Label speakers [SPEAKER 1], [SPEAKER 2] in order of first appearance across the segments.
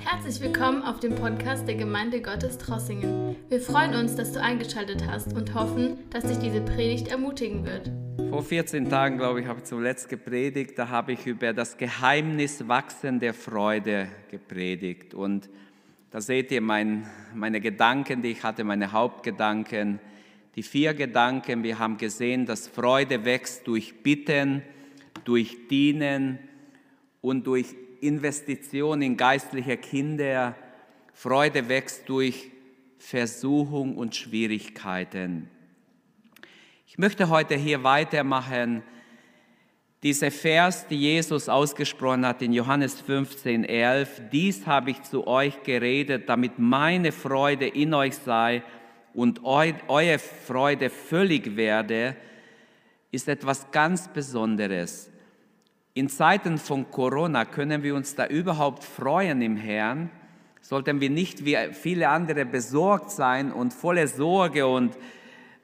[SPEAKER 1] Herzlich willkommen auf dem Podcast der Gemeinde Gottes Trossingen. Wir freuen uns, dass du eingeschaltet hast und hoffen, dass dich diese Predigt ermutigen wird.
[SPEAKER 2] Vor 14 Tagen, glaube ich, habe ich zuletzt gepredigt. Da habe ich über das Geheimnis Wachsen der Freude gepredigt. Und da seht ihr mein, meine Gedanken, die ich hatte, meine Hauptgedanken. Die vier Gedanken. Wir haben gesehen, dass Freude wächst durch Bitten, durch Dienen und durch Investition in geistliche Kinder. Freude wächst durch Versuchung und Schwierigkeiten. Ich möchte heute hier weitermachen. Dieser Vers, die Jesus ausgesprochen hat in Johannes 15, 11, dies habe ich zu euch geredet, damit meine Freude in euch sei und eu, eure Freude völlig werde, ist etwas ganz Besonderes. In Zeiten von Corona können wir uns da überhaupt freuen im Herrn. Sollten wir nicht wie viele andere besorgt sein und voller Sorge und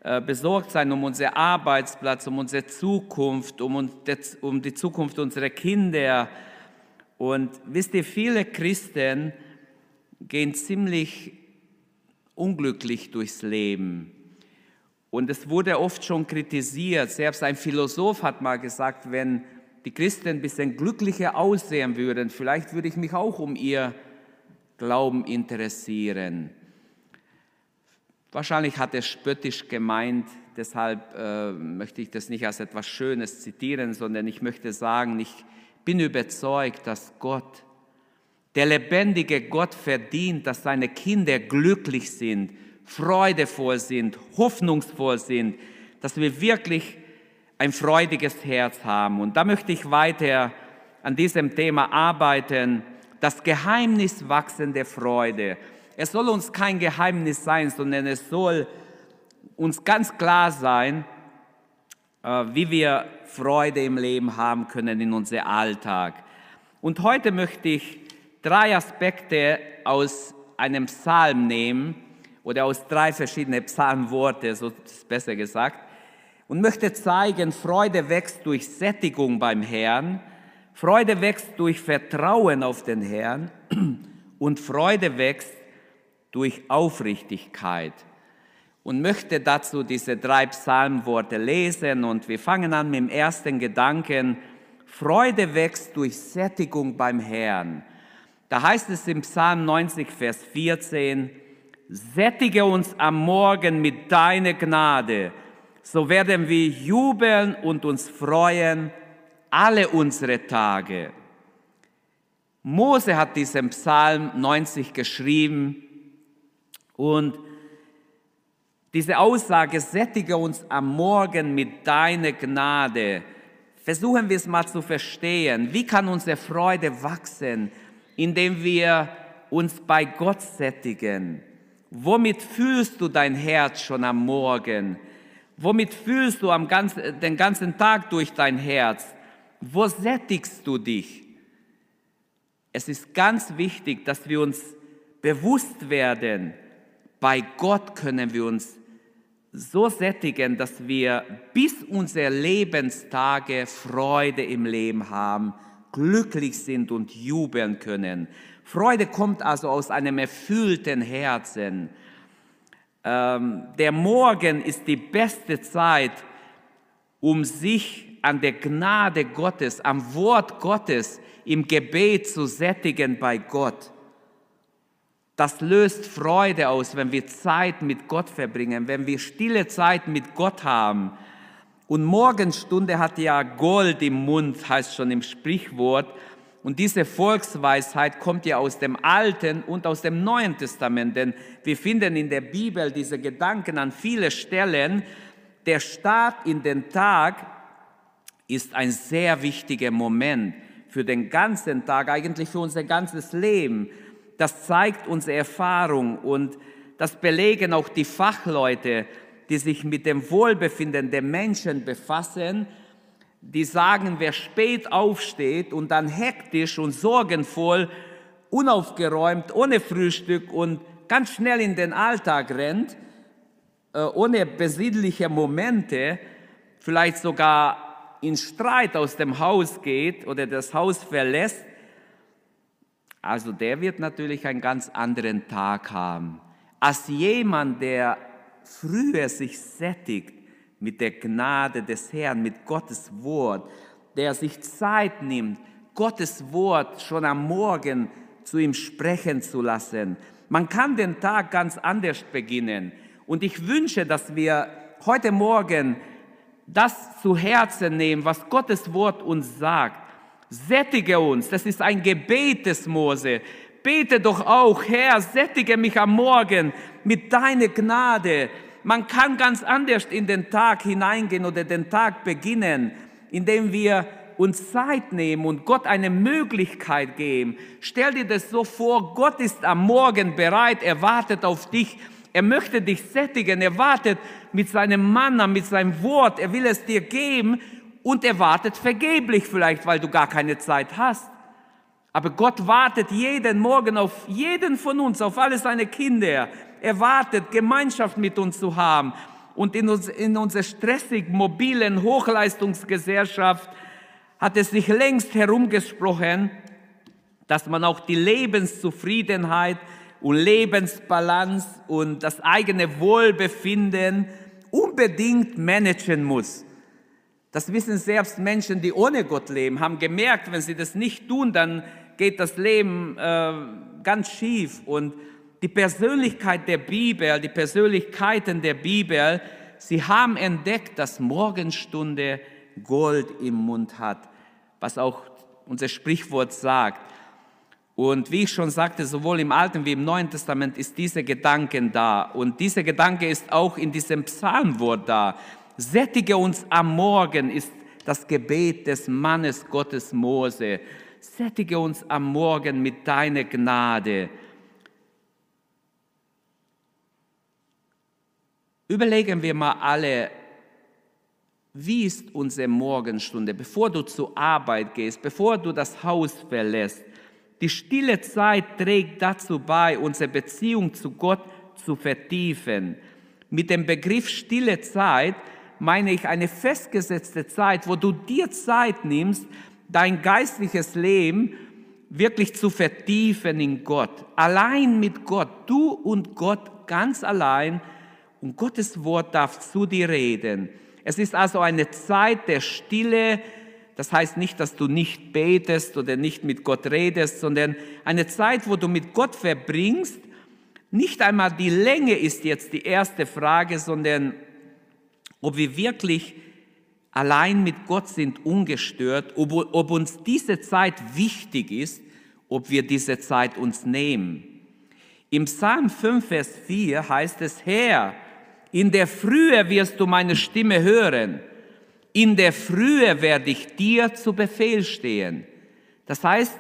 [SPEAKER 2] äh, besorgt sein um unseren Arbeitsplatz, um unsere Zukunft, um, um die Zukunft unserer Kinder. Und wisst ihr, viele Christen gehen ziemlich unglücklich durchs Leben. Und es wurde oft schon kritisiert. Selbst ein Philosoph hat mal gesagt, wenn die Christen ein bisschen glücklicher aussehen würden, vielleicht würde ich mich auch um ihr Glauben interessieren. Wahrscheinlich hat er spöttisch gemeint, deshalb äh, möchte ich das nicht als etwas Schönes zitieren, sondern ich möchte sagen, ich bin überzeugt, dass Gott, der lebendige Gott verdient, dass seine Kinder glücklich sind, freudevoll sind, hoffnungsvoll sind, dass wir wirklich ein freudiges Herz haben. Und da möchte ich weiter an diesem Thema arbeiten, das Geheimnis wachsende Freude. Es soll uns kein Geheimnis sein, sondern es soll uns ganz klar sein, äh, wie wir Freude im Leben haben können in unserem Alltag. Und heute möchte ich drei Aspekte aus einem Psalm nehmen oder aus drei verschiedenen Psalmworte, so ist besser gesagt, und möchte zeigen, Freude wächst durch Sättigung beim Herrn, Freude wächst durch Vertrauen auf den Herrn und Freude wächst durch Aufrichtigkeit. Und möchte dazu diese drei Psalmworte lesen und wir fangen an mit dem ersten Gedanken, Freude wächst durch Sättigung beim Herrn. Da heißt es im Psalm 90, Vers 14, Sättige uns am Morgen mit deiner Gnade so werden wir jubeln und uns freuen alle unsere Tage. Mose hat diesen Psalm 90 geschrieben und diese Aussage, sättige uns am Morgen mit deiner Gnade. Versuchen wir es mal zu verstehen. Wie kann unsere Freude wachsen, indem wir uns bei Gott sättigen? Womit fühlst du dein Herz schon am Morgen? Womit fühlst du am ganzen, den ganzen Tag durch dein Herz? Wo sättigst du dich? Es ist ganz wichtig, dass wir uns bewusst werden, bei Gott können wir uns so sättigen, dass wir bis unsere Lebenstage Freude im Leben haben, glücklich sind und jubeln können. Freude kommt also aus einem erfüllten Herzen. Ähm, der Morgen ist die beste Zeit, um sich an der Gnade Gottes, am Wort Gottes, im Gebet zu sättigen bei Gott. Das löst Freude aus, wenn wir Zeit mit Gott verbringen, wenn wir stille Zeit mit Gott haben. Und Morgenstunde hat ja Gold im Mund, heißt schon im Sprichwort. Und diese Volksweisheit kommt ja aus dem Alten und aus dem Neuen Testament, denn wir finden in der Bibel diese Gedanken an viele Stellen. Der Start in den Tag ist ein sehr wichtiger Moment für den ganzen Tag, eigentlich für unser ganzes Leben. Das zeigt unsere Erfahrung und das belegen auch die Fachleute, die sich mit dem Wohlbefinden der Menschen befassen die sagen, wer spät aufsteht und dann hektisch und sorgenvoll, unaufgeräumt, ohne Frühstück und ganz schnell in den Alltag rennt, äh, ohne besinnliche Momente, vielleicht sogar in Streit aus dem Haus geht oder das Haus verlässt, also der wird natürlich einen ganz anderen Tag haben, als jemand, der früher sich sättigt mit der Gnade des Herrn, mit Gottes Wort, der sich Zeit nimmt, Gottes Wort schon am Morgen zu ihm sprechen zu lassen. Man kann den Tag ganz anders beginnen. Und ich wünsche, dass wir heute Morgen das zu Herzen nehmen, was Gottes Wort uns sagt. Sättige uns, das ist ein Gebet des Mose. Bete doch auch, Herr, sättige mich am Morgen mit deiner Gnade. Man kann ganz anders in den Tag hineingehen oder den Tag beginnen, indem wir uns Zeit nehmen und Gott eine Möglichkeit geben. Stell dir das so vor, Gott ist am Morgen bereit, er wartet auf dich, er möchte dich sättigen, er wartet mit seinem Mann, mit seinem Wort, er will es dir geben und er wartet vergeblich vielleicht, weil du gar keine Zeit hast. Aber Gott wartet jeden Morgen auf jeden von uns, auf alle seine Kinder. Er wartet, Gemeinschaft mit uns zu haben. Und in, uns, in unserer stressig mobilen Hochleistungsgesellschaft hat es sich längst herumgesprochen, dass man auch die Lebenszufriedenheit und Lebensbalance und das eigene Wohlbefinden unbedingt managen muss. Das wissen selbst Menschen, die ohne Gott leben, haben gemerkt, wenn sie das nicht tun, dann geht das Leben äh, ganz schief. Und die Persönlichkeit der Bibel, die Persönlichkeiten der Bibel, sie haben entdeckt, dass Morgenstunde Gold im Mund hat, was auch unser Sprichwort sagt. Und wie ich schon sagte, sowohl im Alten wie im Neuen Testament ist dieser Gedanke da. Und dieser Gedanke ist auch in diesem Psalmwort da. Sättige uns am Morgen ist das Gebet des Mannes Gottes Mose. Sättige uns am Morgen mit deiner Gnade. Überlegen wir mal alle, wie ist unsere Morgenstunde, bevor du zur Arbeit gehst, bevor du das Haus verlässt? Die stille Zeit trägt dazu bei, unsere Beziehung zu Gott zu vertiefen. Mit dem Begriff stille Zeit meine ich eine festgesetzte Zeit, wo du dir Zeit nimmst, dein geistliches Leben wirklich zu vertiefen in Gott. Allein mit Gott, du und Gott ganz allein und Gottes Wort darf zu dir reden. Es ist also eine Zeit der Stille. Das heißt nicht, dass du nicht betest oder nicht mit Gott redest, sondern eine Zeit, wo du mit Gott verbringst. Nicht einmal die Länge ist jetzt die erste Frage, sondern ob wir wirklich allein mit Gott sind, ungestört, ob, ob uns diese Zeit wichtig ist, ob wir diese Zeit uns nehmen. Im Psalm 5, Vers 4 heißt es, Herr, in der Frühe wirst du meine Stimme hören. In der Frühe werde ich dir zu Befehl stehen. Das heißt,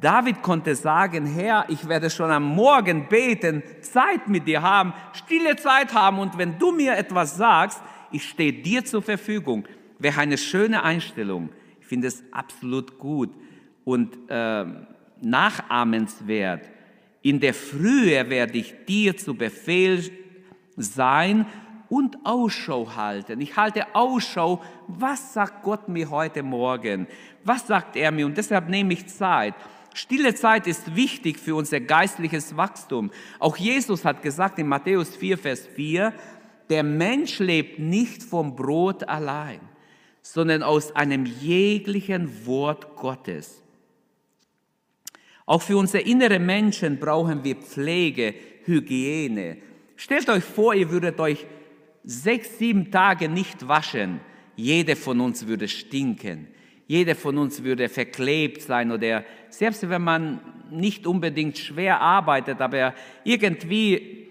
[SPEAKER 2] David konnte sagen, Herr, ich werde schon am Morgen beten, Zeit mit dir haben, stille Zeit haben und wenn du mir etwas sagst, ich stehe dir zur Verfügung. Wäre eine schöne Einstellung. Ich finde es absolut gut und äh, nachahmenswert. In der Frühe werde ich dir zu Befehl sein und Ausschau halten. Ich halte Ausschau, was sagt Gott mir heute Morgen? Was sagt er mir? Und deshalb nehme ich Zeit. Stille Zeit ist wichtig für unser geistliches Wachstum. Auch Jesus hat gesagt in Matthäus 4, Vers 4, der Mensch lebt nicht vom Brot allein, sondern aus einem jeglichen Wort Gottes. Auch für unsere inneren Menschen brauchen wir Pflege, Hygiene, Stellt euch vor, ihr würdet euch sechs, sieben Tage nicht waschen. Jeder von uns würde stinken. Jeder von uns würde verklebt sein oder selbst wenn man nicht unbedingt schwer arbeitet, aber irgendwie,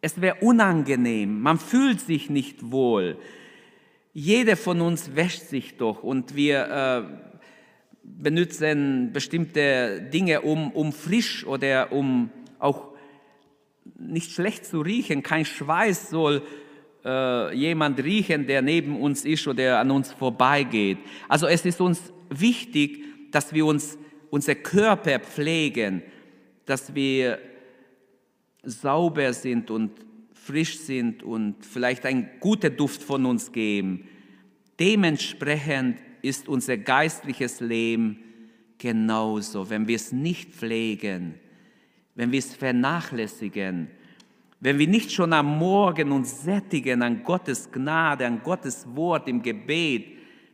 [SPEAKER 2] es wäre unangenehm. Man fühlt sich nicht wohl. Jeder von uns wäscht sich doch und wir äh, benutzen bestimmte Dinge, um, um frisch oder um auch nicht schlecht zu riechen, kein Schweiß soll äh, jemand riechen, der neben uns ist oder der an uns vorbeigeht. Also es ist uns wichtig, dass wir uns unser Körper pflegen, dass wir sauber sind und frisch sind und vielleicht ein guter Duft von uns geben. Dementsprechend ist unser geistliches Leben genauso, wenn wir es nicht pflegen, wenn wir es vernachlässigen, wenn wir nicht schon am Morgen uns sättigen an Gottes Gnade, an Gottes Wort im Gebet,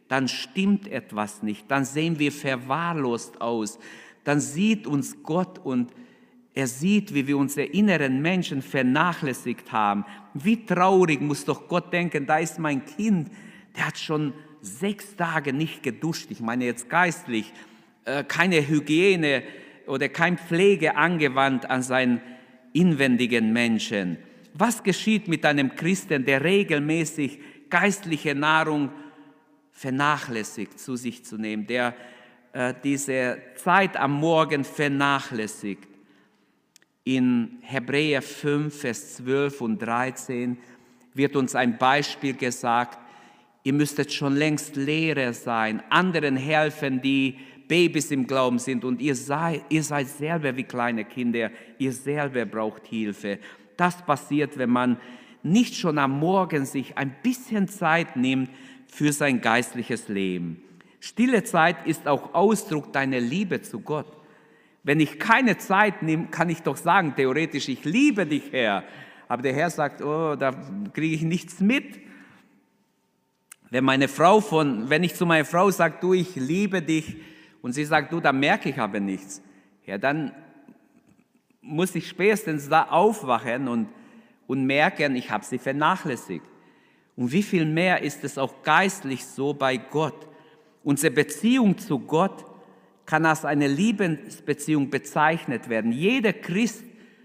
[SPEAKER 2] dann stimmt etwas nicht, dann sehen wir verwahrlost aus, dann sieht uns Gott und er sieht, wie wir unsere inneren Menschen vernachlässigt haben. Wie traurig muss doch Gott denken, da ist mein Kind, der hat schon sechs Tage nicht geduscht. Ich meine jetzt geistlich, äh, keine Hygiene oder kein Pflege angewandt an seinen inwendigen Menschen. Was geschieht mit einem Christen, der regelmäßig geistliche Nahrung vernachlässigt, zu sich zu nehmen, der äh, diese Zeit am Morgen vernachlässigt? In Hebräer 5, Vers 12 und 13 wird uns ein Beispiel gesagt, ihr müsstet schon längst Lehrer sein, anderen helfen, die Babys im Glauben sind und ihr seid, ihr seid selber wie kleine Kinder, ihr selber braucht Hilfe. Das passiert, wenn man nicht schon am Morgen sich ein bisschen Zeit nimmt für sein geistliches Leben. Stille Zeit ist auch Ausdruck deiner Liebe zu Gott. Wenn ich keine Zeit nehme, kann ich doch sagen, theoretisch, ich liebe dich, Herr. Aber der Herr sagt, oh, da kriege ich nichts mit. Wenn meine Frau von, wenn ich zu meiner Frau sage, du, ich liebe dich, und sie sagt, du, da merke ich aber nichts, ja, dann muss ich spätestens da aufwachen und, und merken, ich habe sie vernachlässigt. Und wie viel mehr ist es auch geistlich so bei Gott? Unsere Beziehung zu Gott kann als eine Liebesbeziehung bezeichnet werden. Jeder Christ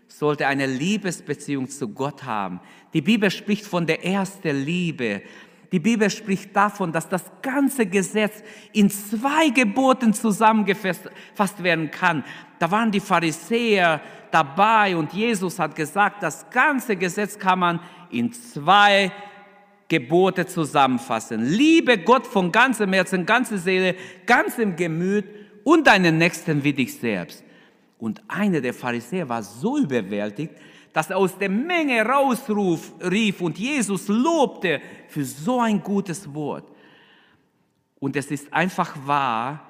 [SPEAKER 2] sollte eine Liebesbeziehung zu Gott haben. Die Bibel spricht von der ersten Liebe. Die Bibel spricht davon, dass das ganze Gesetz in zwei Geboten zusammengefasst werden kann. Da waren die Pharisäer dabei und Jesus hat gesagt, das ganze Gesetz kann man in zwei Gebote zusammenfassen. Liebe Gott von ganzem Herzen, ganze Seele, ganzem Gemüt und deinen Nächsten wie dich selbst. Und einer der Pharisäer war so überwältigt, dass er aus der Menge rausrief und Jesus lobte für so ein gutes Wort. Und es ist einfach wahr,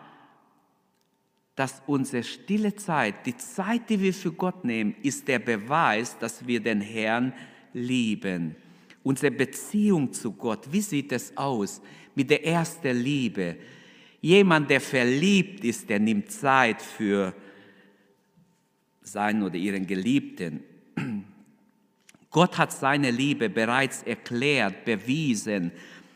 [SPEAKER 2] dass unsere stille Zeit, die Zeit, die wir für Gott nehmen, ist der Beweis, dass wir den Herrn lieben. Unsere Beziehung zu Gott, wie sieht es aus mit der ersten Liebe? Jemand, der verliebt ist, der nimmt Zeit für seinen oder ihren Geliebten. Gott hat seine Liebe bereits erklärt, bewiesen.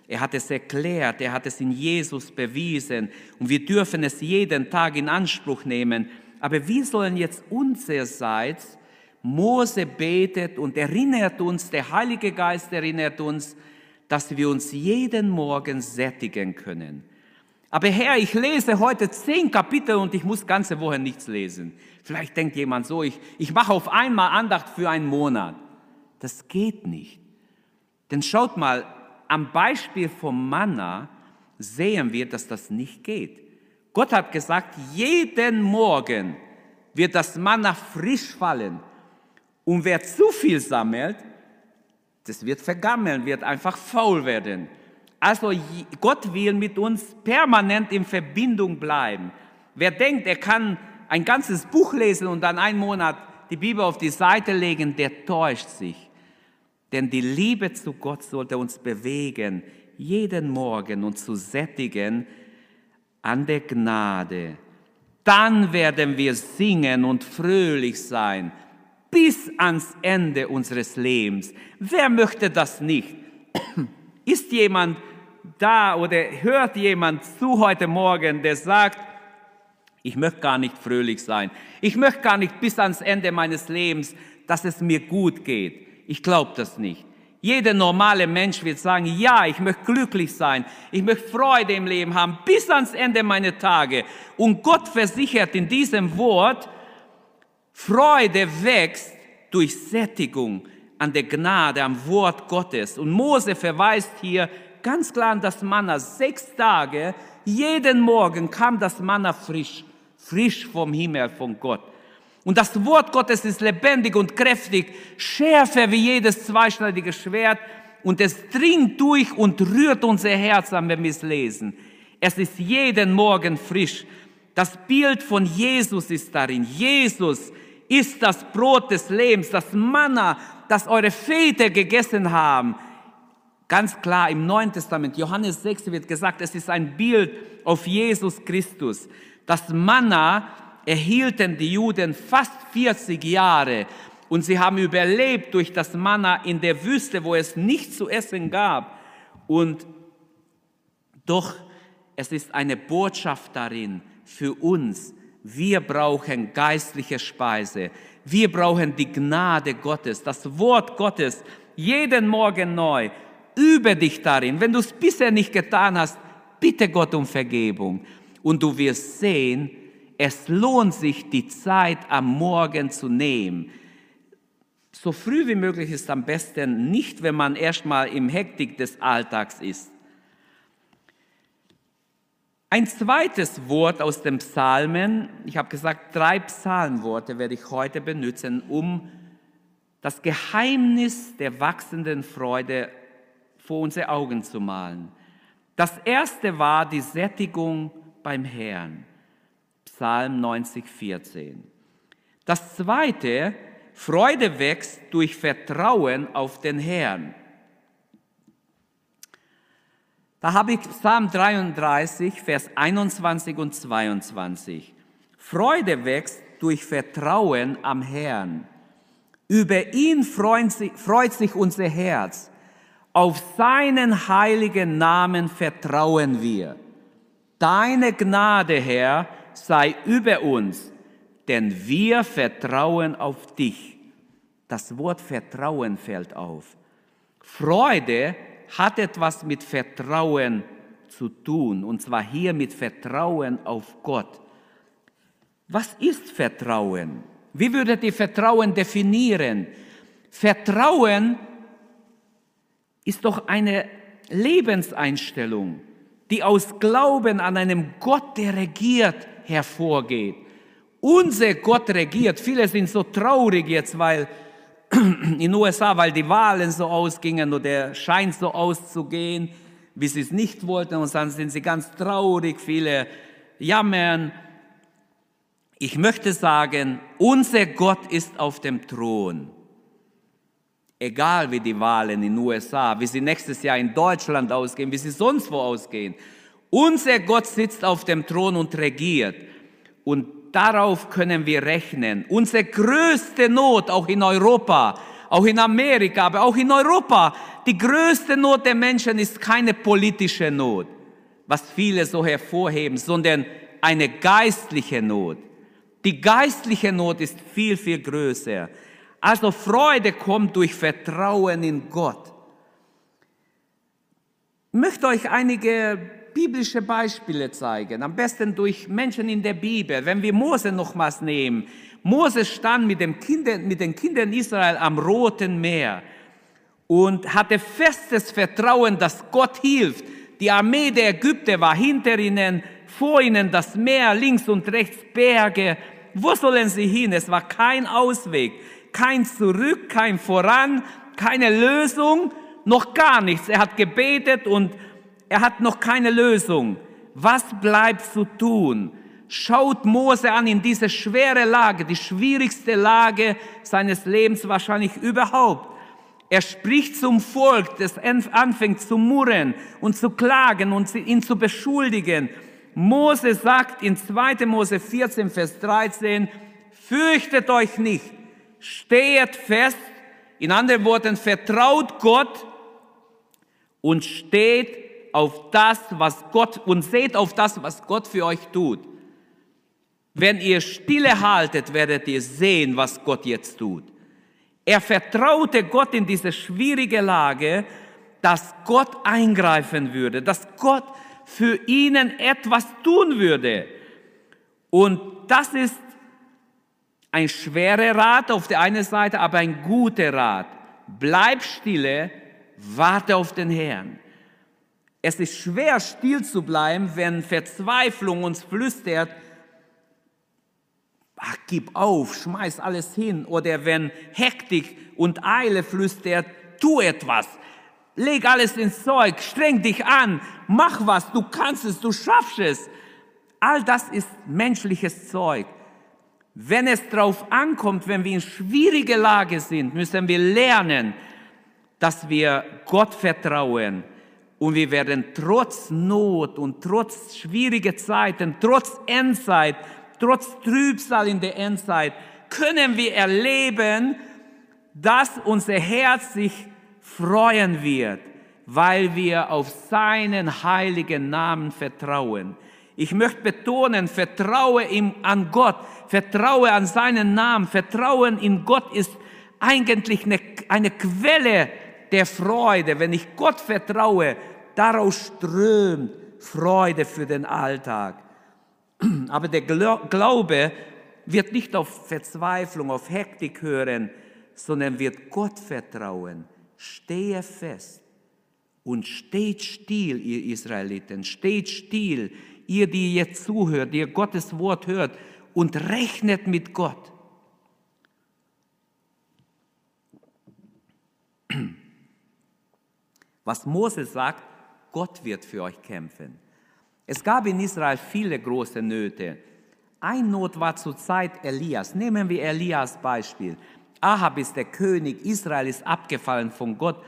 [SPEAKER 2] Er hat es erklärt, er hat es in Jesus bewiesen und wir dürfen es jeden Tag in Anspruch nehmen. Aber wie sollen jetzt unsererseits, Mose betet und erinnert uns, der Heilige Geist erinnert uns, dass wir uns jeden Morgen sättigen können. Aber Herr, ich lese heute zehn Kapitel und ich muss ganze Woche nichts lesen. Vielleicht denkt jemand so, ich, ich mache auf einmal Andacht für einen Monat. Das geht nicht. Denn schaut mal, am Beispiel vom Manna sehen wir, dass das nicht geht. Gott hat gesagt, jeden Morgen wird das Manna frisch fallen. Und wer zu viel sammelt, das wird vergammeln, wird einfach faul werden. Also Gott will mit uns permanent in Verbindung bleiben. Wer denkt, er kann ein ganzes Buch lesen und dann einen Monat die Bibel auf die Seite legen, der täuscht sich. Denn die Liebe zu Gott sollte uns bewegen, jeden Morgen uns zu sättigen an der Gnade. Dann werden wir singen und fröhlich sein bis ans Ende unseres Lebens. Wer möchte das nicht? Ist jemand da oder hört jemand zu heute Morgen, der sagt, ich möchte gar nicht fröhlich sein. Ich möchte gar nicht bis ans Ende meines Lebens, dass es mir gut geht. Ich glaube das nicht. Jeder normale Mensch wird sagen, ja, ich möchte glücklich sein, ich möchte Freude im Leben haben, bis ans Ende meiner Tage. Und Gott versichert in diesem Wort, Freude wächst durch Sättigung an der Gnade, am Wort Gottes. Und Mose verweist hier ganz klar an das Manna. Sechs Tage, jeden Morgen kam das Manna frisch, frisch vom Himmel, von Gott. Und das Wort Gottes ist lebendig und kräftig, schärfer wie jedes zweischneidige Schwert und es dringt durch und rührt unser Herz an, wenn wir es lesen. Es ist jeden Morgen frisch. Das Bild von Jesus ist darin. Jesus ist das Brot des Lebens, das Manna, das eure Väter gegessen haben. Ganz klar im Neuen Testament, Johannes 6 wird gesagt, es ist ein Bild auf Jesus Christus. Das Manna erhielten die Juden fast 40 Jahre und sie haben überlebt durch das Manna in der Wüste, wo es nichts zu essen gab. Und doch, es ist eine Botschaft darin für uns. Wir brauchen geistliche Speise. Wir brauchen die Gnade Gottes, das Wort Gottes, jeden Morgen neu. Übe dich darin. Wenn du es bisher nicht getan hast, bitte Gott um Vergebung. Und du wirst sehen, es lohnt sich, die Zeit am Morgen zu nehmen. So früh wie möglich ist am besten nicht, wenn man erstmal im Hektik des Alltags ist. Ein zweites Wort aus dem Psalmen, ich habe gesagt, drei Psalmworte werde ich heute benutzen, um das Geheimnis der wachsenden Freude vor unsere Augen zu malen. Das erste war die Sättigung beim Herrn, Psalm 90, 14. Das zweite, Freude wächst durch Vertrauen auf den Herrn. Da habe ich Psalm 33, Vers 21 und 22. Freude wächst durch Vertrauen am Herrn. Über ihn freut sich, freut sich unser Herz. Auf seinen heiligen Namen vertrauen wir. Deine Gnade, Herr, sei über uns, denn wir vertrauen auf dich. Das Wort Vertrauen fällt auf. Freude hat etwas mit Vertrauen zu tun, und zwar hier mit Vertrauen auf Gott. Was ist Vertrauen? Wie würdet ihr Vertrauen definieren? Vertrauen ist doch eine Lebenseinstellung, die aus Glauben an einem Gott, der regiert, hervorgeht. Unser Gott regiert. Viele sind so traurig jetzt, weil in den USA, weil die Wahlen so ausgingen oder scheint so auszugehen, wie sie es nicht wollten. Und dann sind sie ganz traurig, viele jammern. Ich möchte sagen, unser Gott ist auf dem Thron. Egal wie die Wahlen in den USA, wie sie nächstes Jahr in Deutschland ausgehen, wie sie sonst wo ausgehen. Unser Gott sitzt auf dem Thron und regiert. Und darauf können wir rechnen. Unsere größte Not, auch in Europa, auch in Amerika, aber auch in Europa, die größte Not der Menschen ist keine politische Not, was viele so hervorheben, sondern eine geistliche Not. Die geistliche Not ist viel, viel größer. Also Freude kommt durch Vertrauen in Gott. Ich möchte euch einige biblische Beispiele zeigen, am besten durch Menschen in der Bibel. Wenn wir Mose nochmals nehmen, Mose stand mit, dem Kindern, mit den Kindern Israel am Roten Meer und hatte festes Vertrauen, dass Gott hilft. Die Armee der Ägypter war hinter ihnen, vor ihnen das Meer, links und rechts Berge. Wo sollen sie hin? Es war kein Ausweg, kein Zurück, kein Voran, keine Lösung, noch gar nichts. Er hat gebetet und er hat noch keine Lösung. Was bleibt zu tun? Schaut Mose an in diese schwere Lage, die schwierigste Lage seines Lebens wahrscheinlich überhaupt. Er spricht zum Volk, das anfängt zu murren und zu klagen und ihn zu beschuldigen. Mose sagt in 2. Mose 14, Vers 13, fürchtet euch nicht, steht fest, in anderen Worten, vertraut Gott und steht auf das, was Gott und seht auf das, was Gott für euch tut. Wenn ihr stille haltet, werdet ihr sehen, was Gott jetzt tut. Er vertraute Gott in diese schwierige Lage, dass Gott eingreifen würde, dass Gott für ihnen etwas tun würde. Und das ist ein schwerer Rat auf der einen Seite, aber ein guter Rat. Bleib stille, warte auf den Herrn. Es ist schwer, still zu bleiben, wenn Verzweiflung uns flüstert, ach, gib auf, schmeiß alles hin. Oder wenn Hektik und Eile flüstert, tu etwas. Leg alles ins Zeug, streng dich an, mach was, du kannst es, du schaffst es. All das ist menschliches Zeug. Wenn es darauf ankommt, wenn wir in schwierige Lage sind, müssen wir lernen, dass wir Gott vertrauen und wir werden trotz Not und trotz schwieriger Zeiten, trotz Endzeit, trotz Trübsal in der Endzeit, können wir erleben, dass unser Herz sich freuen wird, weil wir auf seinen heiligen Namen vertrauen. Ich möchte betonen, vertraue ihm an Gott, vertraue an seinen Namen, Vertrauen in Gott ist eigentlich eine, eine Quelle der Freude. Wenn ich Gott vertraue, daraus strömt Freude für den Alltag. Aber der Glaube wird nicht auf Verzweiflung, auf Hektik hören, sondern wird Gott vertrauen. Stehe fest und steht still, ihr Israeliten, steht still, ihr, die jetzt zuhört, ihr Gottes Wort hört und rechnet mit Gott. Was Mose sagt, Gott wird für euch kämpfen. Es gab in Israel viele große Nöte. Ein Not war zur Zeit Elias. Nehmen wir Elias Beispiel. Ahab ist der König, Israel ist abgefallen von Gott.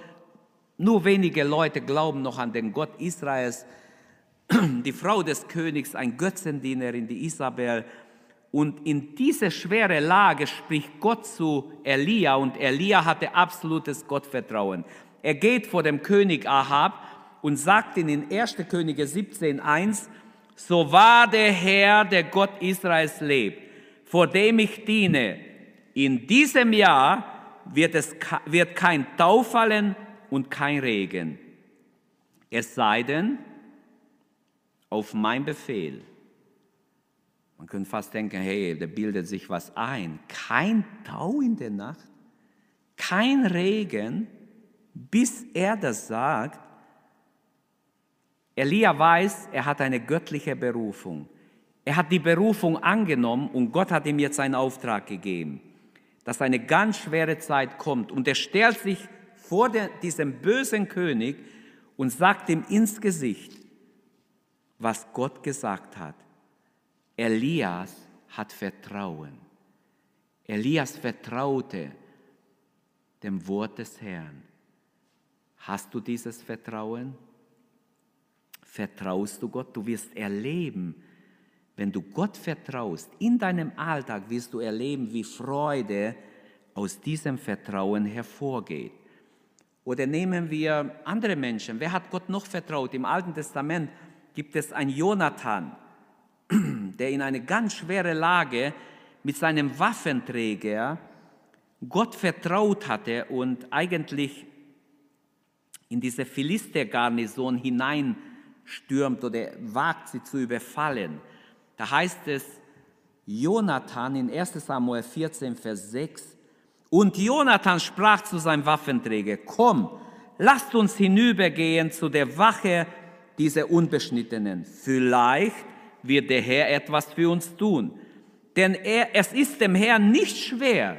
[SPEAKER 2] Nur wenige Leute glauben noch an den Gott Israels die Frau des Königs, ein Götzendienerin, die Isabel. Und in diese schwere Lage spricht Gott zu Elia und Elia hatte absolutes Gottvertrauen. Er geht vor dem König Ahab und sagt in den 1. Könige 17.1, so wahr der Herr, der Gott Israels lebt, vor dem ich diene, in diesem Jahr wird, es, wird kein Tau fallen und kein Regen. Es sei denn, auf mein Befehl. Man könnte fast denken, hey, da bildet sich was ein. Kein Tau in der Nacht, kein Regen, bis er das sagt. Elia weiß, er hat eine göttliche Berufung. Er hat die Berufung angenommen und Gott hat ihm jetzt einen Auftrag gegeben, dass eine ganz schwere Zeit kommt. Und er stellt sich vor der, diesem bösen König und sagt ihm ins Gesicht, was Gott gesagt hat. Elias hat Vertrauen. Elias vertraute dem Wort des Herrn. Hast du dieses Vertrauen? Vertraust du Gott? Du wirst erleben, wenn du Gott vertraust, in deinem Alltag wirst du erleben, wie Freude aus diesem Vertrauen hervorgeht. Oder nehmen wir andere Menschen. Wer hat Gott noch vertraut? Im Alten Testament gibt es einen Jonathan, der in eine ganz schwere Lage mit seinem Waffenträger Gott vertraut hatte und eigentlich in diese Philister-Garnison hineinstürmt oder wagt sie zu überfallen. Da heißt es, Jonathan in 1 Samuel 14, Vers 6, und Jonathan sprach zu seinem Waffenträger, komm, lasst uns hinübergehen zu der Wache diese Unbeschnittenen. Vielleicht wird der Herr etwas für uns tun. Denn er, es ist dem Herrn nicht schwer.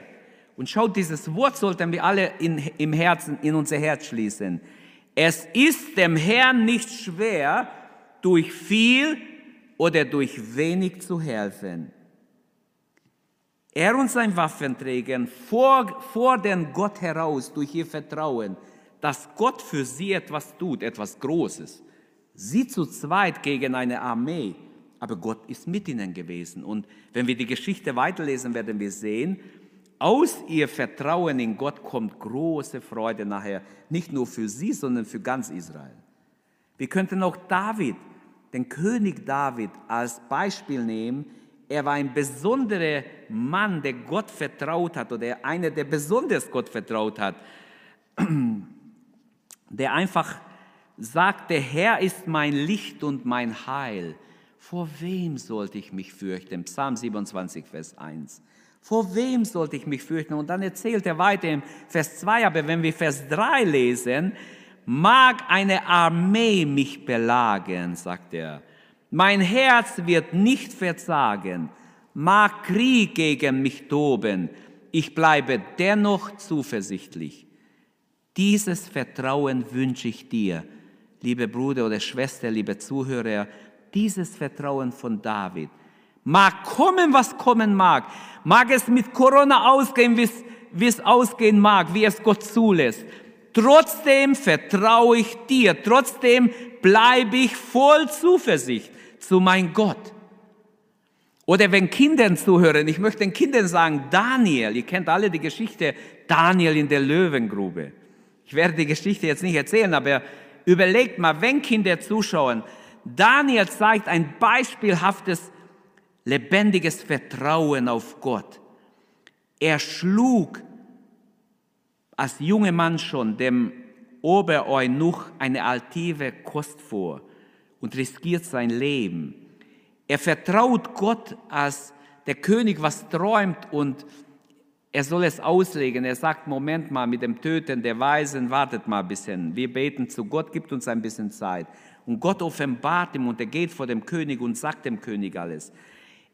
[SPEAKER 2] Und schaut, dieses Wort sollten wir alle in, im Herzen, in unser Herz schließen. Es ist dem Herrn nicht schwer, durch viel oder durch wenig zu helfen. Er und sein Waffenträger fordern Gott heraus durch ihr Vertrauen, dass Gott für sie etwas tut, etwas Großes. Sie zu zweit gegen eine Armee, aber Gott ist mit ihnen gewesen. Und wenn wir die Geschichte weiterlesen, werden wir sehen, aus ihr Vertrauen in Gott kommt große Freude nachher, nicht nur für sie, sondern für ganz Israel. Wir könnten auch David, den König David, als Beispiel nehmen. Er war ein besonderer Mann, der Gott vertraut hat oder einer, der besonders Gott vertraut hat, der einfach sagt, der Herr ist mein Licht und mein Heil. Vor wem sollte ich mich fürchten? Psalm 27, Vers 1. Vor wem sollte ich mich fürchten? Und dann erzählt er weiter im Vers 2, aber wenn wir Vers 3 lesen, mag eine Armee mich belagen, sagt er. Mein Herz wird nicht verzagen, mag Krieg gegen mich toben, ich bleibe dennoch zuversichtlich. Dieses Vertrauen wünsche ich dir liebe Bruder oder Schwester, liebe Zuhörer, dieses Vertrauen von David. Mag kommen, was kommen mag. Mag es mit Corona ausgehen, wie es ausgehen mag, wie es Gott zulässt. Trotzdem vertraue ich dir. Trotzdem bleibe ich voll Zuversicht zu mein Gott. Oder wenn Kindern zuhören, ich möchte den Kindern sagen, Daniel, ihr kennt alle die Geschichte Daniel in der Löwengrube. Ich werde die Geschichte jetzt nicht erzählen, aber überlegt mal, wenn Kinder zuschauen, Daniel zeigt ein beispielhaftes, lebendiges Vertrauen auf Gott. Er schlug als junger Mann schon dem Obereunuch eine altive Kost vor und riskiert sein Leben. Er vertraut Gott als der König was träumt und er soll es auslegen. Er sagt, Moment mal, mit dem Töten der Weisen, wartet mal ein bisschen. Wir beten zu Gott, gibt uns ein bisschen Zeit. Und Gott offenbart ihm und er geht vor dem König und sagt dem König alles.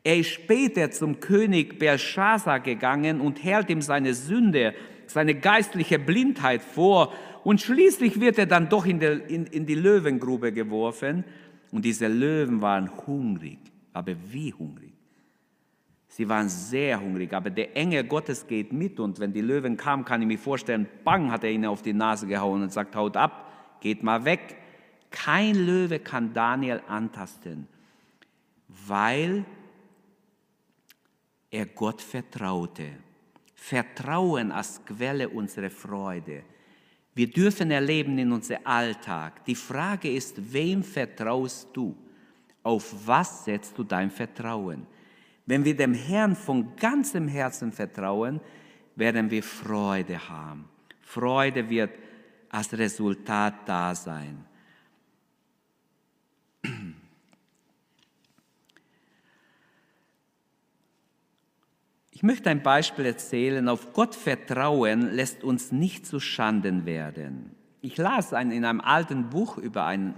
[SPEAKER 2] Er ist später zum König Belshazzar gegangen und hält ihm seine Sünde, seine geistliche Blindheit vor. Und schließlich wird er dann doch in, der, in, in die Löwengrube geworfen. Und diese Löwen waren hungrig, aber wie hungrig? Sie waren sehr hungrig, aber der Engel Gottes geht mit und wenn die Löwen kamen, kann ich mir vorstellen, bang, hat er ihnen auf die Nase gehauen und sagt, haut ab, geht mal weg. Kein Löwe kann Daniel antasten, weil er Gott vertraute. Vertrauen als Quelle unserer Freude. Wir dürfen erleben in unserem Alltag. Die Frage ist, wem vertraust du? Auf was setzt du dein Vertrauen? Wenn wir dem Herrn von ganzem Herzen vertrauen, werden wir Freude haben. Freude wird als Resultat da sein. Ich möchte ein Beispiel erzählen. Auf Gott vertrauen lässt uns nicht zu Schanden werden. Ich las in einem alten Buch über einen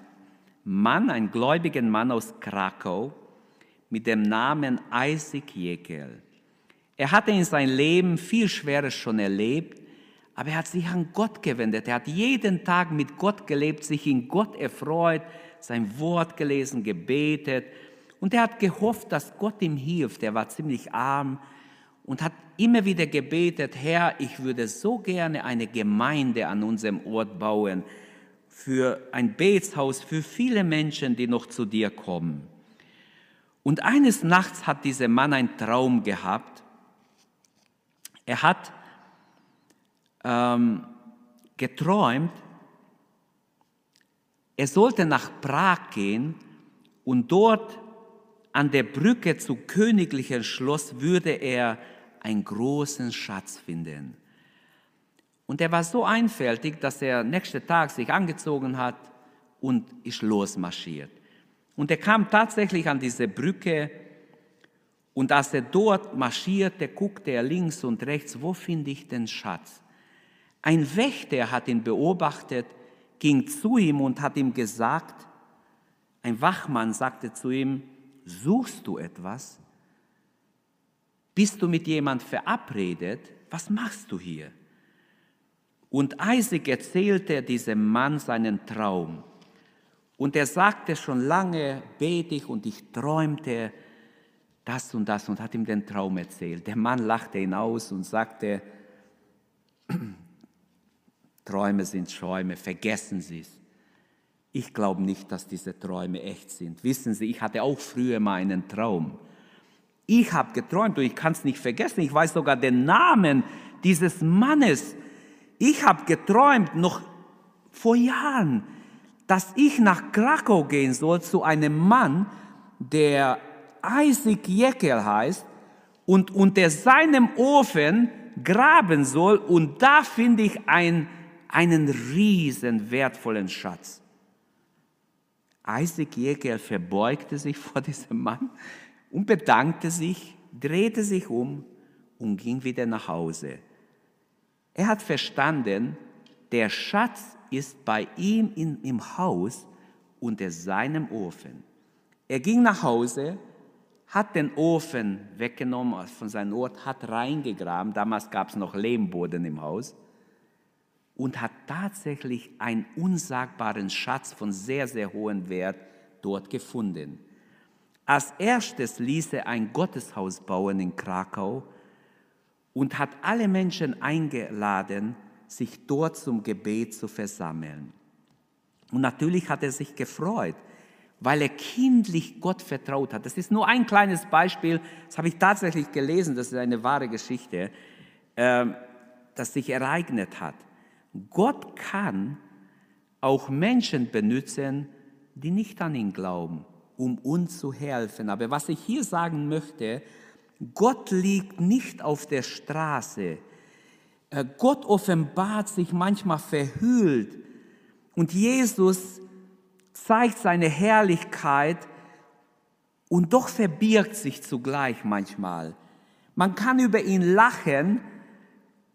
[SPEAKER 2] Mann, einen gläubigen Mann aus Krakau mit dem Namen Isaac Jekyll. Er hatte in seinem Leben viel Schweres schon erlebt, aber er hat sich an Gott gewendet. Er hat jeden Tag mit Gott gelebt, sich in Gott erfreut, sein Wort gelesen, gebetet und er hat gehofft, dass Gott ihm hilft. Er war ziemlich arm und hat immer wieder gebetet, Herr, ich würde so gerne eine Gemeinde an unserem Ort bauen, für ein Betshaus, für viele Menschen, die noch zu dir kommen. Und eines Nachts hat dieser Mann einen Traum gehabt. Er hat ähm, geträumt, er sollte nach Prag gehen und dort an der Brücke zum königlichen Schloss würde er einen großen Schatz finden. Und er war so einfältig, dass er nächsten Tag sich angezogen hat und ist losmarschiert. Und er kam tatsächlich an diese Brücke und als er dort marschierte, guckte er links und rechts, wo finde ich den Schatz? Ein Wächter hat ihn beobachtet, ging zu ihm und hat ihm gesagt, ein Wachmann sagte zu ihm, suchst du etwas? Bist du mit jemand verabredet? Was machst du hier? Und Isaac erzählte diesem Mann seinen Traum. Und er sagte schon lange, bete ich und ich träumte das und das und hat ihm den Traum erzählt. Der Mann lachte ihn aus und sagte, Träume sind Schäume, vergessen Sie es. Ich glaube nicht, dass diese Träume echt sind. Wissen Sie, ich hatte auch früher mal einen Traum. Ich habe geträumt und ich kann es nicht vergessen. Ich weiß sogar den Namen dieses Mannes. Ich habe geträumt noch vor Jahren, dass ich nach Krakau gehen soll zu einem Mann, der Isaac Jekyll heißt und unter seinem Ofen graben soll und da finde ich ein, einen riesen wertvollen Schatz. Isaac Jekyll verbeugte sich vor diesem Mann und bedankte sich, drehte sich um und ging wieder nach Hause. Er hat verstanden, der Schatz ist bei ihm in, im Haus unter seinem Ofen. Er ging nach Hause, hat den Ofen weggenommen von seinem Ort, hat reingegraben, damals gab es noch Lehmboden im Haus, und hat tatsächlich einen unsagbaren Schatz von sehr, sehr hohem Wert dort gefunden. Als erstes ließ er ein Gotteshaus bauen in Krakau und hat alle Menschen eingeladen, sich dort zum Gebet zu versammeln. Und natürlich hat er sich gefreut, weil er kindlich Gott vertraut hat. Das ist nur ein kleines Beispiel, das habe ich tatsächlich gelesen, das ist eine wahre Geschichte, äh, das sich ereignet hat. Gott kann auch Menschen benutzen, die nicht an ihn glauben, um uns zu helfen. Aber was ich hier sagen möchte, Gott liegt nicht auf der Straße. Äh, Gott offenbart sich manchmal verhüllt und Jesus zeigt seine Herrlichkeit und doch verbirgt sich zugleich manchmal. Man kann über ihn lachen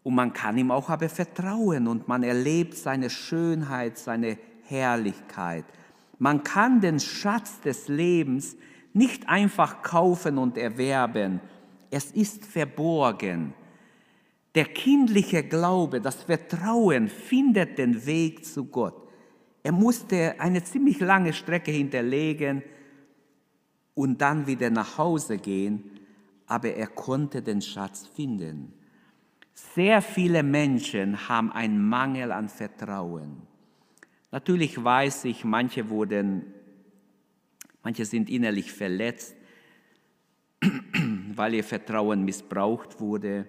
[SPEAKER 2] und man kann ihm auch aber vertrauen und man erlebt seine Schönheit, seine Herrlichkeit. Man kann den Schatz des Lebens nicht einfach kaufen und erwerben. Es ist verborgen. Der kindliche Glaube, das Vertrauen findet den Weg zu Gott. Er musste eine ziemlich lange Strecke hinterlegen und dann wieder nach Hause gehen, aber er konnte den Schatz finden. Sehr viele Menschen haben einen Mangel an Vertrauen. Natürlich weiß ich, manche wurden, manche sind innerlich verletzt, weil ihr Vertrauen missbraucht wurde.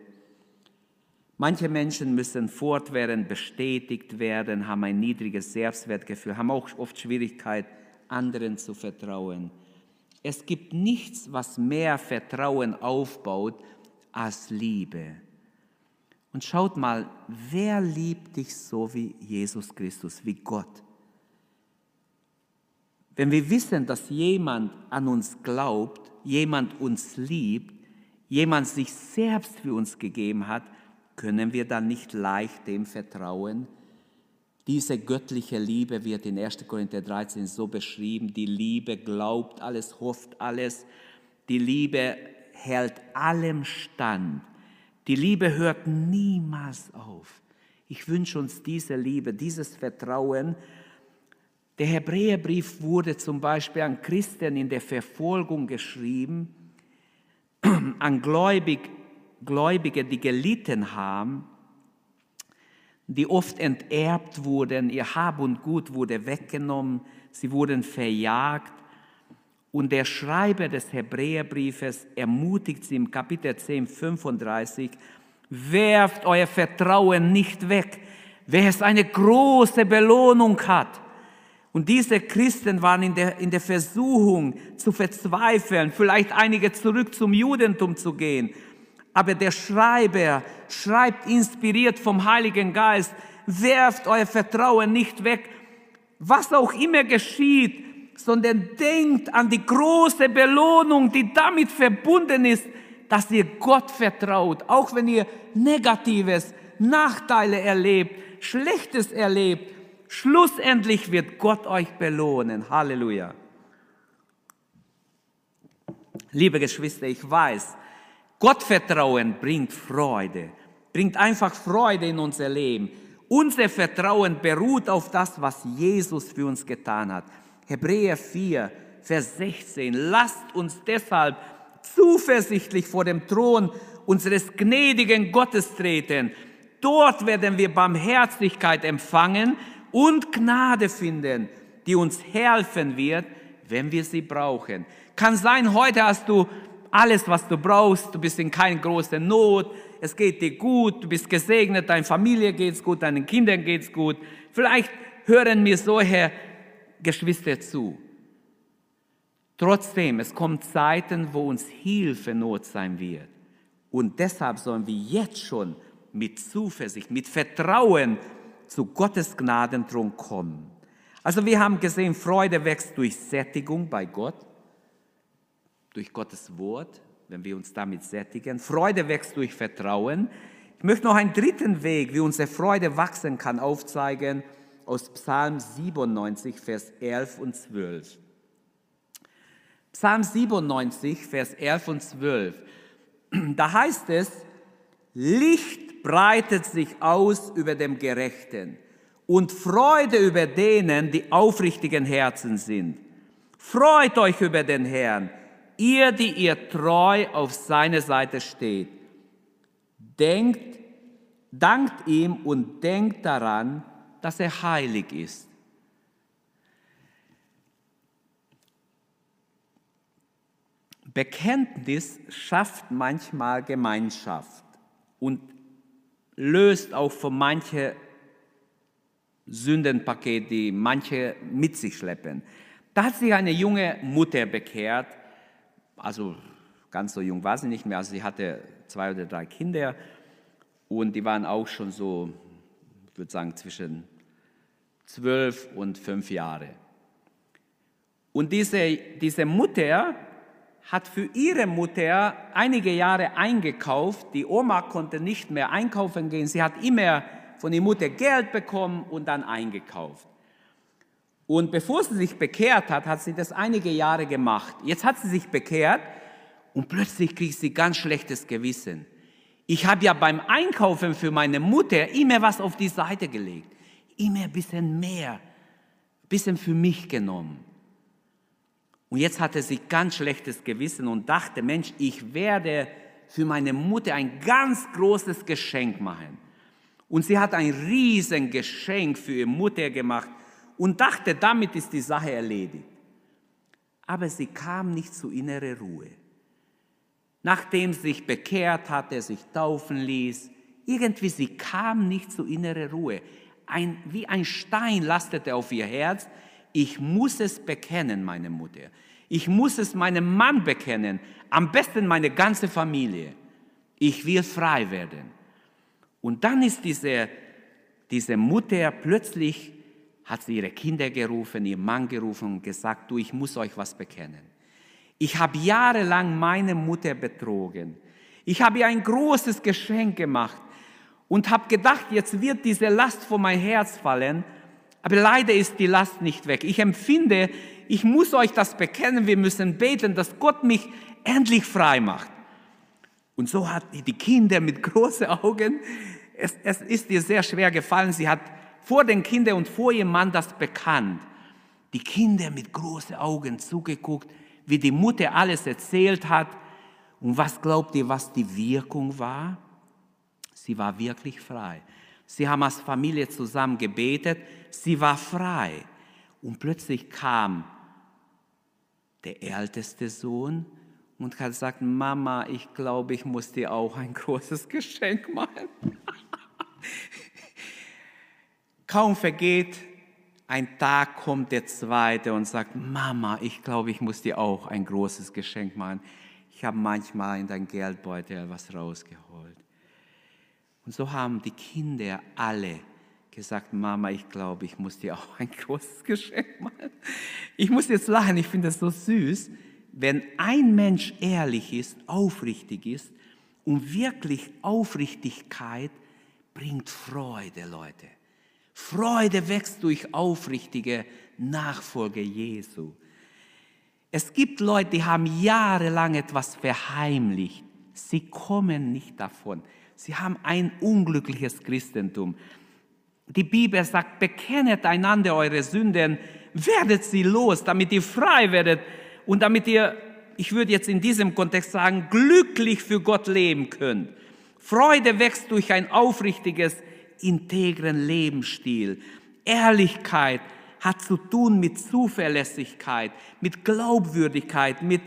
[SPEAKER 2] Manche Menschen müssen fortwährend bestätigt werden, haben ein niedriges Selbstwertgefühl, haben auch oft Schwierigkeit, anderen zu vertrauen. Es gibt nichts, was mehr Vertrauen aufbaut als Liebe. Und schaut mal, wer liebt dich so wie Jesus Christus, wie Gott? Wenn wir wissen, dass jemand an uns glaubt, jemand uns liebt, jemand sich selbst für uns gegeben hat, können wir dann nicht leicht dem vertrauen? Diese göttliche Liebe wird in 1. Korinther 13 so beschrieben, die Liebe glaubt alles, hofft alles, die Liebe hält allem stand, die Liebe hört niemals auf. Ich wünsche uns diese Liebe, dieses Vertrauen. Der Hebräerbrief wurde zum Beispiel an Christen in der Verfolgung geschrieben, an Gläubig, Gläubige, die gelitten haben, die oft enterbt wurden, ihr Hab und Gut wurde weggenommen, sie wurden verjagt. Und der Schreiber des Hebräerbriefes ermutigt sie im Kapitel 10, 35, werft euer Vertrauen nicht weg, wer es eine große Belohnung hat. Und diese Christen waren in der, in der Versuchung zu verzweifeln, vielleicht einige zurück zum Judentum zu gehen aber der Schreiber schreibt inspiriert vom Heiligen Geist, werft euer Vertrauen nicht weg, was auch immer geschieht, sondern denkt an die große Belohnung, die damit verbunden ist, dass ihr Gott vertraut, auch wenn ihr Negatives, Nachteile erlebt, Schlechtes erlebt. Schlussendlich wird Gott euch belohnen. Halleluja. Liebe Geschwister, ich weiß, Gottvertrauen bringt Freude, bringt einfach Freude in unser Leben. Unser Vertrauen beruht auf das, was Jesus für uns getan hat. Hebräer 4, Vers 16. Lasst uns deshalb zuversichtlich vor dem Thron unseres gnädigen Gottes treten. Dort werden wir Barmherzigkeit empfangen und Gnade finden, die uns helfen wird, wenn wir sie brauchen. Kann sein, heute hast du alles, was du brauchst. Du bist in keine große Not. Es geht dir gut. Du bist gesegnet. Deiner Familie geht's gut. Deinen Kindern geht's gut. Vielleicht hören mir solche Geschwister zu. Trotzdem, es kommen Zeiten, wo uns Hilfe Not sein wird. Und deshalb sollen wir jetzt schon mit Zuversicht, mit Vertrauen zu Gottes Gnadenthron kommen. Also wir haben gesehen, Freude wächst durch Sättigung bei Gott durch Gottes Wort, wenn wir uns damit sättigen. Freude wächst durch Vertrauen. Ich möchte noch einen dritten Weg, wie unsere Freude wachsen kann, aufzeigen aus Psalm 97, Vers 11 und 12. Psalm 97, Vers 11 und 12. Da heißt es, Licht breitet sich aus über dem Gerechten und Freude über denen, die aufrichtigen Herzen sind. Freut euch über den Herrn, ihr, die ihr treu auf seine Seite steht, denkt, dankt ihm und denkt daran, dass er heilig ist. Bekenntnis schafft manchmal Gemeinschaft und löst auch von manche Sündenpaket, die manche mit sich schleppen. Da hat sich eine junge Mutter bekehrt, also ganz so jung war sie nicht mehr, also sie hatte zwei oder drei Kinder und die waren auch schon so, würde sagen, zwischen zwölf und fünf Jahre. Und diese, diese Mutter hat für ihre Mutter einige Jahre eingekauft. Die Oma konnte nicht mehr einkaufen gehen. Sie hat immer von der Mutter Geld bekommen und dann eingekauft. Und bevor sie sich bekehrt hat, hat sie das einige Jahre gemacht. Jetzt hat sie sich bekehrt und plötzlich kriegt sie ganz schlechtes Gewissen. Ich habe ja beim Einkaufen für meine Mutter immer was auf die Seite gelegt. Immer ein bisschen mehr, ein bisschen für mich genommen. Und jetzt hatte sie ganz schlechtes Gewissen und dachte, Mensch, ich werde für meine Mutter ein ganz großes Geschenk machen. Und sie hat ein riesen Geschenk für ihre Mutter gemacht und dachte, damit ist die Sache erledigt. Aber sie kam nicht zu innerer Ruhe. Nachdem sie sich bekehrt hatte, sich taufen ließ, irgendwie sie kam nicht zu innerer Ruhe. Ein, wie ein Stein lastete auf ihr Herz. Ich muss es bekennen, meine Mutter. Ich muss es meinem Mann bekennen. Am besten meine ganze Familie. Ich will frei werden. Und dann ist diese, diese Mutter plötzlich, hat sie ihre Kinder gerufen, ihren Mann gerufen und gesagt, du, ich muss euch was bekennen. Ich habe jahrelang meine Mutter betrogen. Ich habe ihr ein großes Geschenk gemacht und habe gedacht, jetzt wird diese Last vor mein Herz fallen. Aber leider ist die Last nicht weg. Ich empfinde, ich muss euch das bekennen, wir müssen beten, dass Gott mich endlich frei macht. Und so hat die Kinder mit großen Augen, es, es ist ihr sehr schwer gefallen, sie hat vor den Kindern und vor ihrem Mann das bekannt. Die Kinder mit großen Augen zugeguckt, wie die Mutter alles erzählt hat. Und was glaubt ihr, was die Wirkung war? Sie war wirklich frei. Sie haben als Familie zusammen gebetet. Sie war frei. Und plötzlich kam der älteste Sohn und hat gesagt, Mama, ich glaube, ich muss dir auch ein großes Geschenk machen. Kaum vergeht ein Tag, kommt der zweite und sagt, Mama, ich glaube, ich muss dir auch ein großes Geschenk machen. Ich habe manchmal in dein Geldbeutel was rausgeholt. Und so haben die Kinder alle gesagt, Mama, ich glaube, ich muss dir auch ein großes Geschenk machen. Ich muss jetzt lachen, ich finde das so süß wenn ein Mensch ehrlich ist, aufrichtig ist und wirklich Aufrichtigkeit bringt Freude, Leute. Freude wächst durch aufrichtige Nachfolge Jesu. Es gibt Leute, die haben jahrelang etwas verheimlicht. Sie kommen nicht davon. Sie haben ein unglückliches Christentum. Die Bibel sagt, bekennet einander eure Sünden, werdet sie los, damit ihr frei werdet und damit ihr, ich würde jetzt in diesem Kontext sagen, glücklich für Gott leben könnt. Freude wächst durch ein aufrichtiges, integren Lebensstil. Ehrlichkeit hat zu tun mit Zuverlässigkeit, mit Glaubwürdigkeit, mit,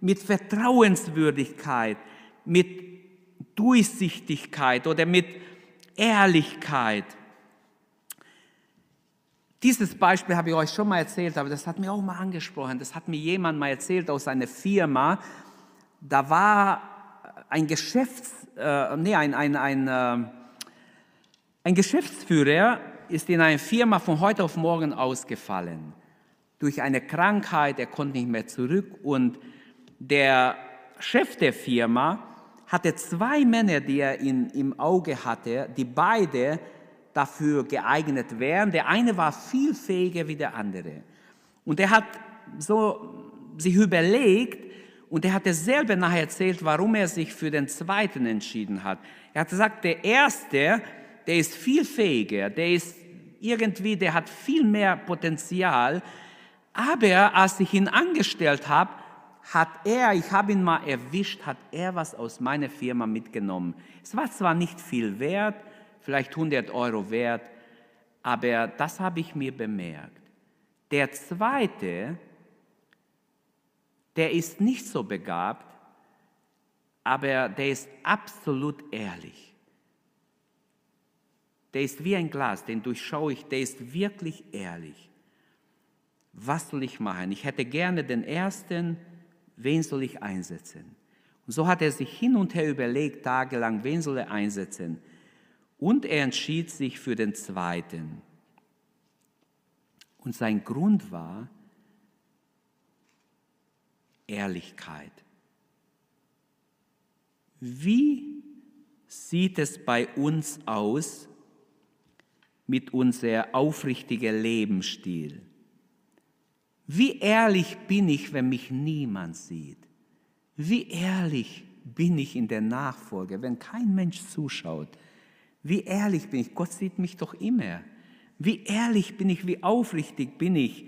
[SPEAKER 2] mit Vertrauenswürdigkeit, mit Durchsichtigkeit oder mit Ehrlichkeit. Dieses Beispiel habe ich euch schon mal erzählt, aber das hat mir auch mal angesprochen. Das hat mir jemand mal erzählt aus einer Firma. Da war ein Geschäfts, äh, nee, ein, ein, ein, äh, ein Geschäftsführer ist in einer Firma von heute auf morgen ausgefallen. Durch eine Krankheit, er konnte nicht mehr zurück und der Chef der Firma hatte zwei Männer, die er in, im Auge hatte, die beide dafür geeignet wären. Der eine war viel fähiger wie der andere. Und er hat so sich überlegt und er hat selber nachher erzählt, warum er sich für den zweiten entschieden hat. Er hat gesagt, der erste, der ist viel fähiger, der ist irgendwie, der hat viel mehr Potenzial. Aber als ich ihn angestellt habe, hat er, ich habe ihn mal erwischt, hat er was aus meiner Firma mitgenommen. Es war zwar nicht viel wert, vielleicht 100 Euro wert, aber das habe ich mir bemerkt. Der zweite, der ist nicht so begabt, aber der ist absolut ehrlich. Der ist wie ein Glas, den durchschaue ich, der ist wirklich ehrlich. Was soll ich machen? Ich hätte gerne den ersten, wen soll ich einsetzen? Und so hat er sich hin und her überlegt, tagelang, wen soll er einsetzen? Und er entschied sich für den zweiten. Und sein Grund war Ehrlichkeit. Wie sieht es bei uns aus mit unserem aufrichtigen Lebensstil? Wie ehrlich bin ich, wenn mich niemand sieht? Wie ehrlich bin ich in der Nachfolge, wenn kein Mensch zuschaut? Wie ehrlich bin ich? Gott sieht mich doch immer. Wie ehrlich bin ich, wie aufrichtig bin ich,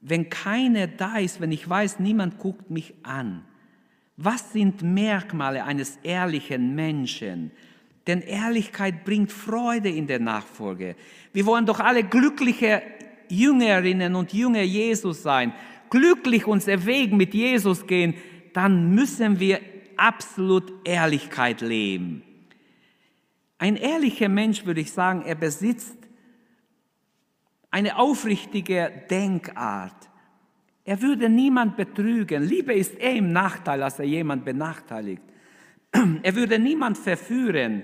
[SPEAKER 2] wenn keiner da ist, wenn ich weiß, niemand guckt mich an? Was sind Merkmale eines ehrlichen Menschen? Denn Ehrlichkeit bringt Freude in der Nachfolge. Wir wollen doch alle glückliche Jüngerinnen und Jünger Jesus sein, glücklich unser Weg mit Jesus gehen, dann müssen wir absolut Ehrlichkeit leben. Ein ehrlicher Mensch, würde ich sagen, er besitzt eine aufrichtige Denkart. Er würde niemand betrügen. Lieber ist er im Nachteil, als er jemand benachteiligt. Er würde niemand verführen.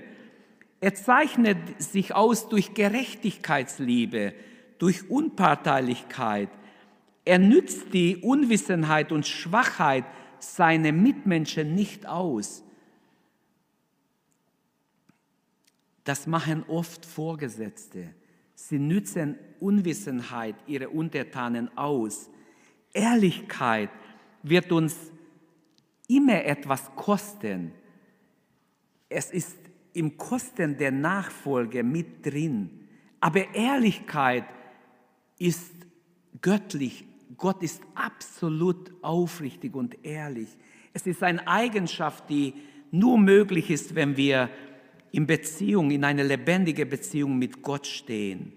[SPEAKER 2] Er zeichnet sich aus durch Gerechtigkeitsliebe, durch Unparteilichkeit. Er nützt die Unwissenheit und Schwachheit seiner Mitmenschen nicht aus. Das machen oft Vorgesetzte. Sie nützen Unwissenheit ihrer Untertanen aus. Ehrlichkeit wird uns immer etwas kosten. Es ist im Kosten der Nachfolge mit drin. Aber Ehrlichkeit ist göttlich. Gott ist absolut aufrichtig und ehrlich. Es ist eine Eigenschaft, die nur möglich ist, wenn wir in Beziehung, in eine lebendige Beziehung mit Gott stehen.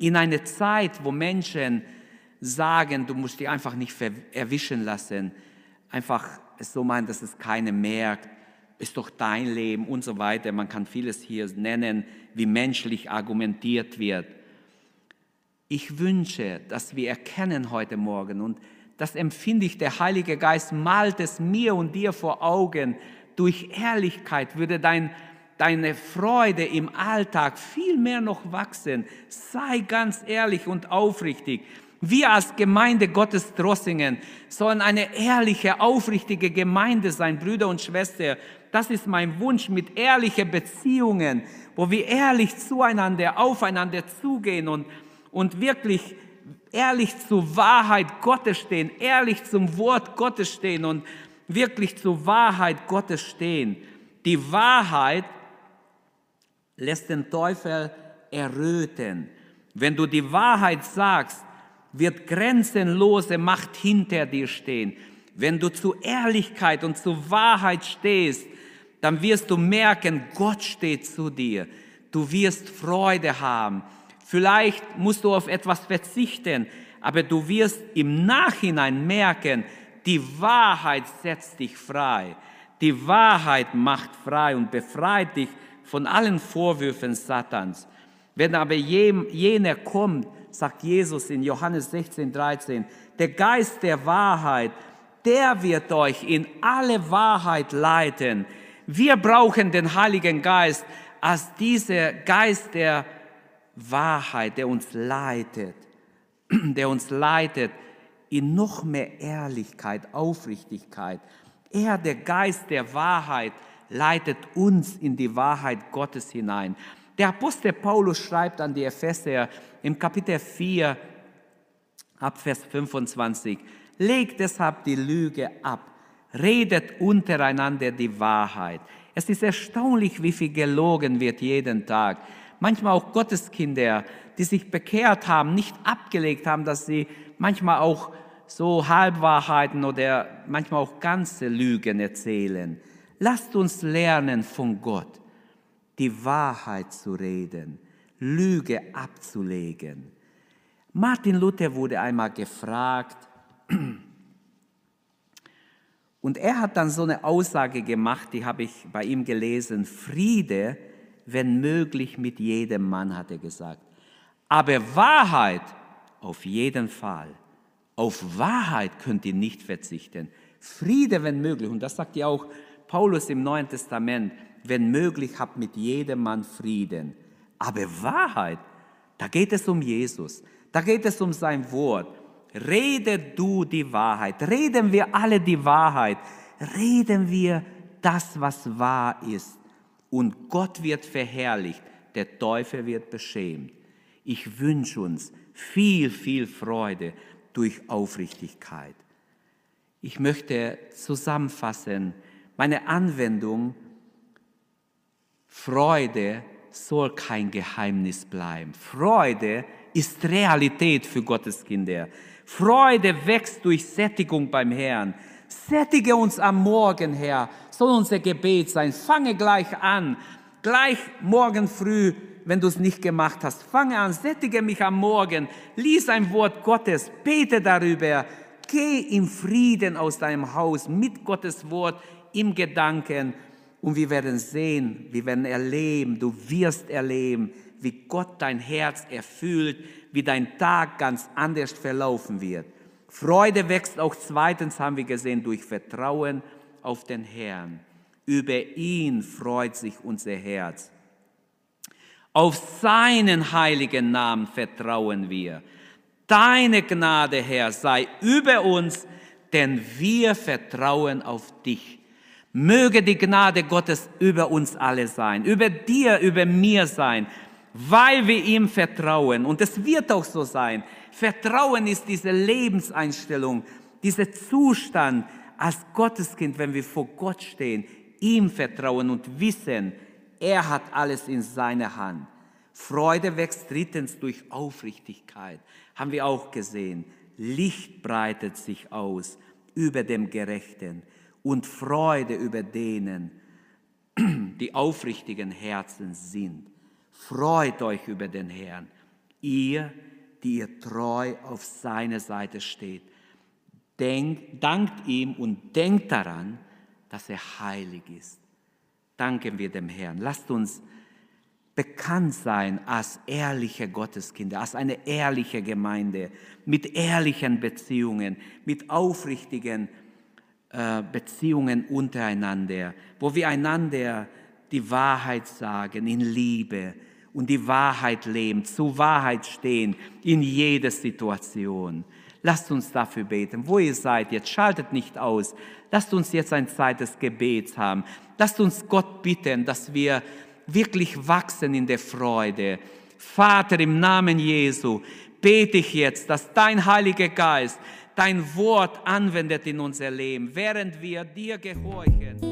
[SPEAKER 2] In einer Zeit, wo Menschen sagen, du musst dich einfach nicht erwischen lassen, einfach so meinen, dass es keiner merkt, ist doch dein Leben und so weiter. Man kann vieles hier nennen, wie menschlich argumentiert wird. Ich wünsche, dass wir erkennen heute Morgen und das empfinde ich, der Heilige Geist malt es mir und dir vor Augen. Durch Ehrlichkeit würde dein, deine Freude im Alltag viel mehr noch wachsen. Sei ganz ehrlich und aufrichtig. Wir als Gemeinde Gottes Drossingen sollen eine ehrliche, aufrichtige Gemeinde sein, Brüder und Schwestern. Das ist mein Wunsch mit ehrlichen Beziehungen, wo wir ehrlich zueinander, aufeinander zugehen und, und wirklich ehrlich zur Wahrheit Gottes stehen, ehrlich zum Wort Gottes stehen und wirklich zur Wahrheit Gottes stehen. Die Wahrheit lässt den Teufel erröten. Wenn du die Wahrheit sagst, wird grenzenlose Macht hinter dir stehen. Wenn du zu Ehrlichkeit und zu Wahrheit stehst, dann wirst du merken, Gott steht zu dir. Du wirst Freude haben. Vielleicht musst du auf etwas verzichten, aber du wirst im Nachhinein merken, die Wahrheit setzt dich frei. Die Wahrheit macht frei und befreit dich von allen Vorwürfen Satans. Wenn aber jener kommt, sagt Jesus in Johannes 16, 13, der Geist der Wahrheit, der wird euch in alle Wahrheit leiten. Wir brauchen den Heiligen Geist als dieser Geist der Wahrheit, der uns leitet, der uns leitet in noch mehr Ehrlichkeit, Aufrichtigkeit. Er, der Geist der Wahrheit, leitet uns in die Wahrheit Gottes hinein. Der Apostel Paulus schreibt an die Epheser im Kapitel 4 ab Vers 25, legt deshalb die Lüge ab, redet untereinander die Wahrheit. Es ist erstaunlich, wie viel gelogen wird jeden Tag. Manchmal auch Gotteskinder, die sich bekehrt haben, nicht abgelegt haben, dass sie manchmal auch so Halbwahrheiten oder manchmal auch ganze Lügen erzählen. Lasst uns lernen von Gott, die Wahrheit zu reden, Lüge abzulegen. Martin Luther wurde einmal gefragt, und er hat dann so eine Aussage gemacht, die habe ich bei ihm gelesen, Friede, wenn möglich, mit jedem Mann, hat er gesagt. Aber Wahrheit auf jeden Fall. Auf Wahrheit könnt ihr nicht verzichten. Friede, wenn möglich. Und das sagt ja auch Paulus im Neuen Testament. Wenn möglich, habt mit jedem Mann Frieden. Aber Wahrheit, da geht es um Jesus. Da geht es um sein Wort. Rede du die Wahrheit. Reden wir alle die Wahrheit. Reden wir das, was wahr ist. Und Gott wird verherrlicht. Der Teufel wird beschämt. Ich wünsche uns viel, viel Freude durch Aufrichtigkeit. Ich möchte zusammenfassen, meine Anwendung, Freude soll kein Geheimnis bleiben. Freude ist Realität für Gottes Kinder. Freude wächst durch Sättigung beim Herrn. Sättige uns am Morgen, Herr, soll unser Gebet sein. Fange gleich an, gleich morgen früh wenn du es nicht gemacht hast. Fange an, sättige mich am Morgen, lies ein Wort Gottes, bete darüber, geh im Frieden aus deinem Haus mit Gottes Wort im Gedanken. Und wir werden sehen, wir werden erleben, du wirst erleben, wie Gott dein Herz erfüllt, wie dein Tag ganz anders verlaufen wird. Freude wächst auch zweitens, haben wir gesehen, durch Vertrauen auf den Herrn. Über ihn freut sich unser Herz. Auf seinen heiligen Namen vertrauen wir. Deine Gnade, Herr, sei über uns, denn wir vertrauen auf dich. Möge die Gnade Gottes über uns alle sein, über dir, über mir sein, weil wir ihm vertrauen. Und es wird auch so sein. Vertrauen ist diese Lebenseinstellung, dieser Zustand als Gotteskind, wenn wir vor Gott stehen, ihm vertrauen und wissen, er hat alles in seiner Hand. Freude wächst drittens durch Aufrichtigkeit. Haben wir auch gesehen. Licht breitet sich aus über dem Gerechten und Freude über denen, die aufrichtigen Herzen sind. Freut euch über den Herrn, ihr, die ihr treu auf seiner Seite steht. Denkt, dankt ihm und denkt daran, dass er heilig ist danken wir dem Herrn. Lasst uns bekannt sein als ehrliche Gotteskinder, als eine ehrliche Gemeinde, mit ehrlichen Beziehungen, mit aufrichtigen äh, Beziehungen untereinander, wo wir einander die Wahrheit sagen in Liebe und die Wahrheit leben, zur Wahrheit stehen in jeder Situation. Lasst uns dafür beten. Wo ihr seid jetzt, schaltet nicht aus. Lasst uns jetzt eine Zeit des Gebets haben. Lasst uns Gott bitten, dass wir wirklich wachsen in der Freude. Vater, im Namen Jesu bete ich jetzt, dass dein Heiliger Geist dein Wort anwendet in unser Leben, während wir dir gehorchen.